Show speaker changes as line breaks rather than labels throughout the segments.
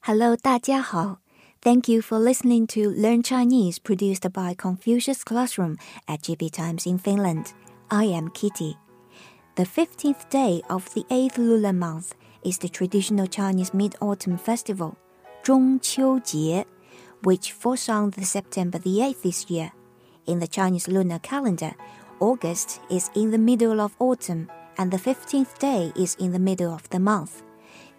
Hello，大家好。Thank you for listening to Learn Chinese produced by Confucius Classroom at GB Times in Finland. I am Kitty. The 15th day of the 8th lunar month is the traditional Chinese Mid-Autumn Festival, 中秋节, which falls on the September the 8th this year. In the Chinese lunar calendar, August is in the middle of autumn and the 15th day is in the middle of the month.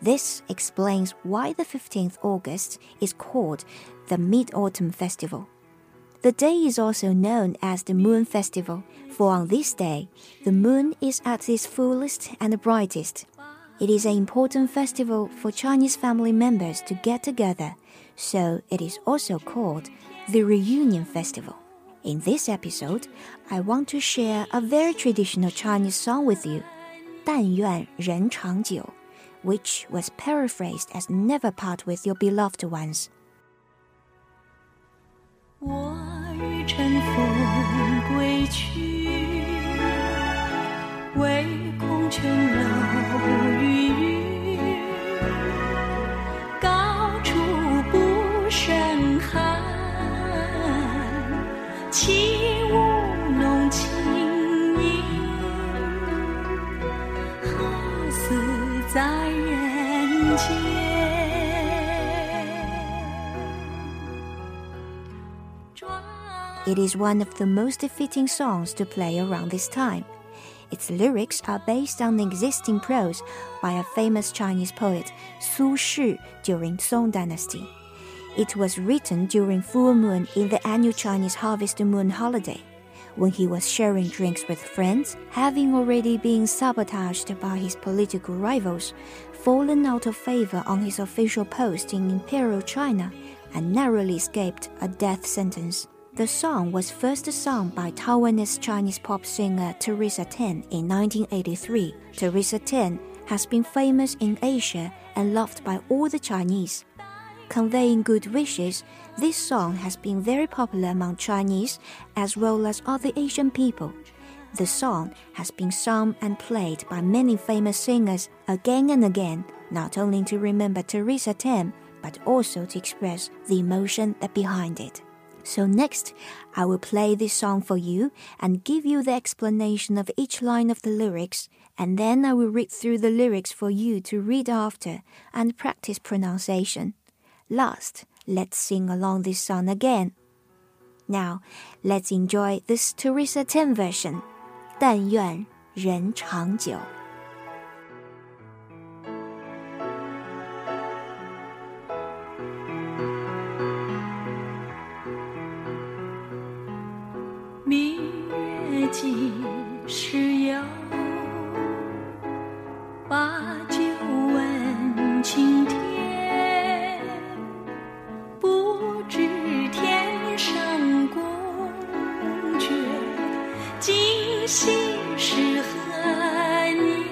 This explains why the 15th August is called the Mid Autumn Festival. The day is also known as the Moon Festival, for on this day, the moon is at its fullest and brightest. It is an important festival for Chinese family members to get together, so it is also called the Reunion Festival. In this episode, I want to share a very traditional Chinese song with you, 但愿人长久 which was paraphrased as never part with your beloved ones.
我欲乘风归去，唯恐琼楼玉
It is one of the most fitting songs to play around this time. Its lyrics are based on existing prose by a famous Chinese poet, Su Shi, during Song Dynasty. It was written during full moon in the annual Chinese harvest moon holiday, when he was sharing drinks with friends, having already been sabotaged by his political rivals, fallen out of favor on his official post in Imperial China, and narrowly escaped a death sentence. The song was first sung by Taiwanese Chinese pop singer Teresa Teng in 1983. Teresa Teng has been famous in Asia and loved by all the Chinese. Conveying good wishes, this song has been very popular among Chinese as well as other Asian people. The song has been sung and played by many famous singers again and again, not only to remember Teresa Teng, but also to express the emotion that behind it. So next, I will play this song for you and give you the explanation of each line of the lyrics, and then I will read through the lyrics for you to read after and practice pronunciation. Last, let's sing along this song again. Now, let's enjoy this Teresa Teng version. 但愿人长久。
时有？把酒问青天，不知天上宫阙，今夕是何年？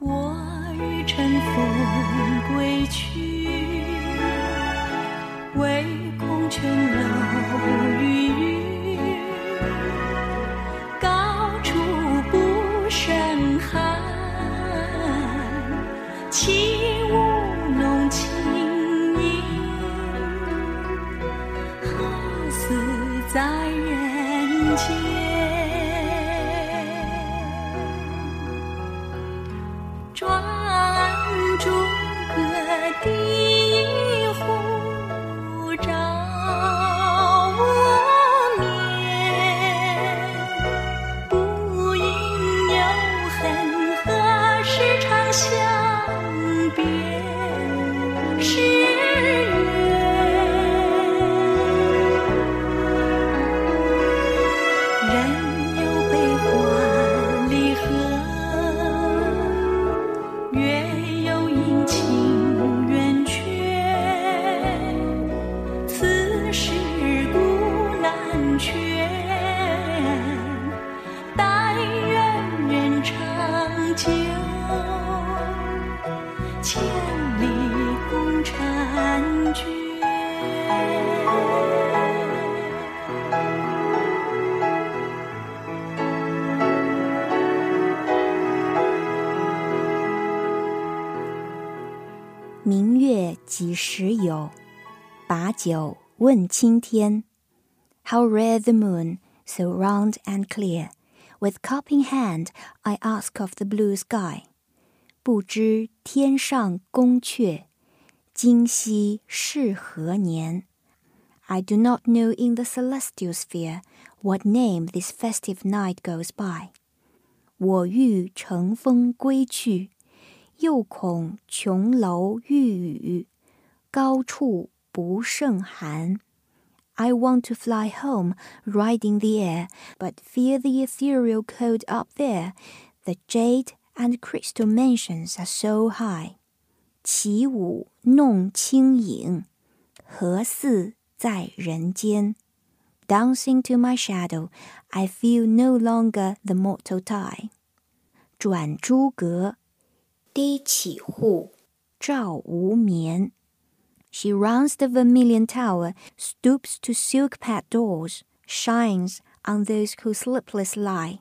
我欲乘风归去。在人间。
千里共婵娟明月几时有把酒问青天 how red the moon so round and clear With cup in hand, I ask of the blue sky. 不知天上宫阙，今夕是何年？I do not know in the celestial sphere what name this festive night goes by. 我欲乘风归去。又恐琼楼玉宇，高处不胜寒。 I want to fly home, riding the air, but fear the ethereal cold up there. The jade and crystal mansions are so high. 起舞弄清影，何似在人间？Dancing to my shadow, I feel no longer the mortal tie. 转朱阁。低绮户，照无眠。 She runs the vermilion tower, stoops to silk-pad doors, shines on those who sleepless lie.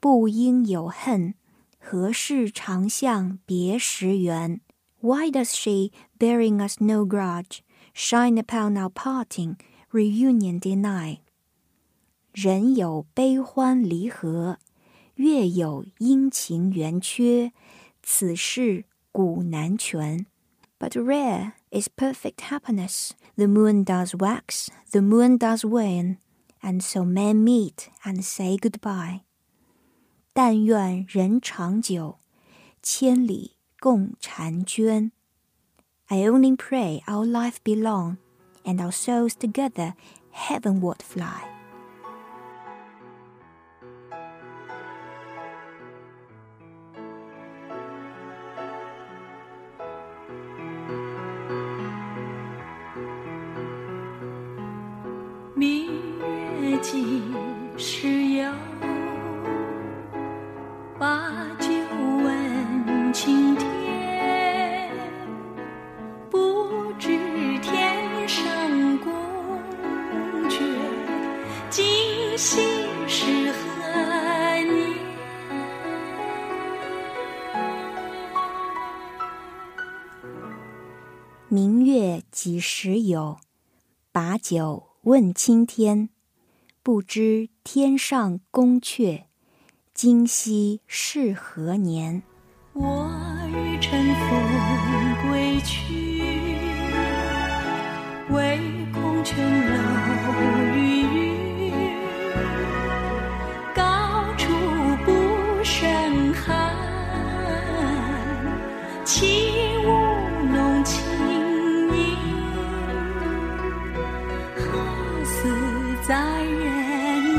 不应有恨，何事长向别时圆？Why does she, bearing us no grudge, shine upon our parting, reunion deny? 人有悲欢离合，月有阴晴圆缺。此事古难全。 But rare is perfect happiness. The moon does wax, the moon does wane, and so men meet and say goodbye. 但愿人长久，千里共婵娟。I only pray our life be long, and our souls together heavenward fly. 明月几时有？把酒问青天。不知天上宫阙，今夕是何年？
我欲乘风归去，唯恐琼楼玉宇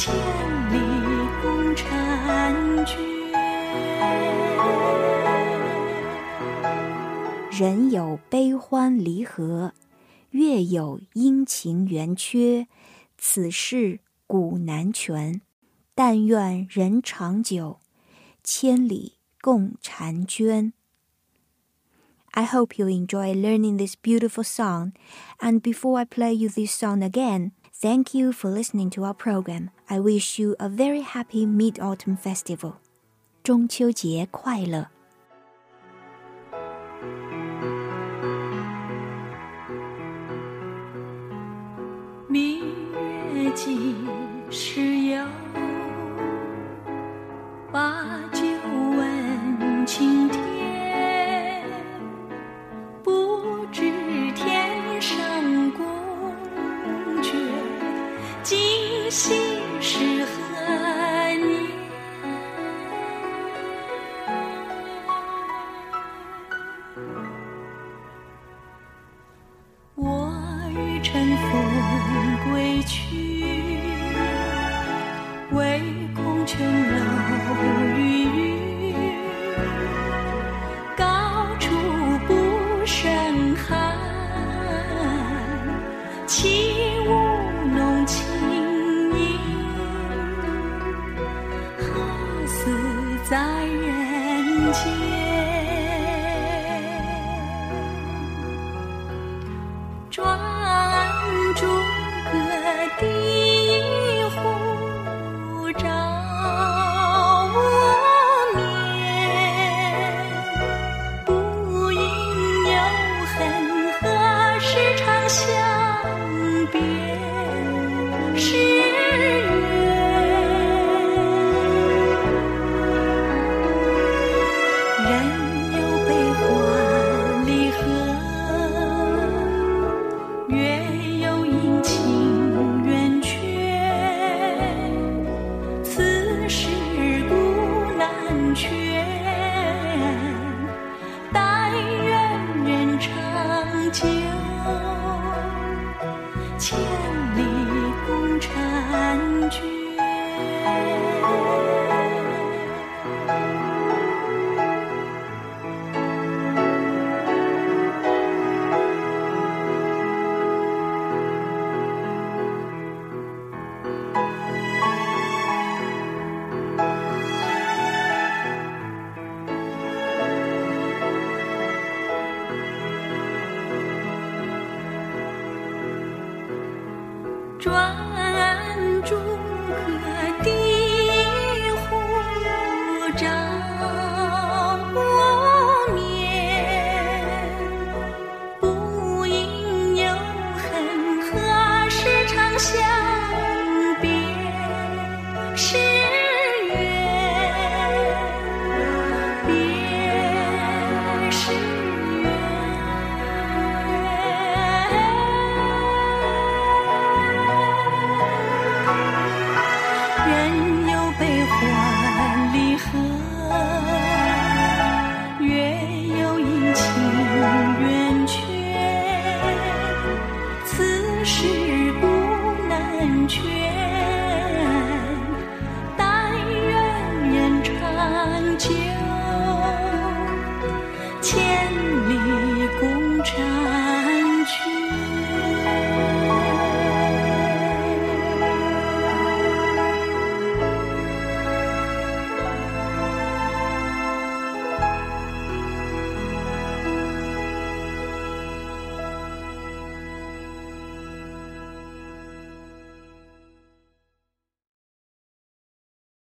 千里共婵娟。
人有悲欢离合，月有阴晴圆缺。此事古难全，但愿人长久，千里共婵娟。I hope you enjoy learning this beautiful song. And before I play you this song again, Thank you for listening to our program. I wish you a very happy Mid Autumn Festival. 中秋节快乐！
明月几时有？把。唯恐琼楼玉宇千里共婵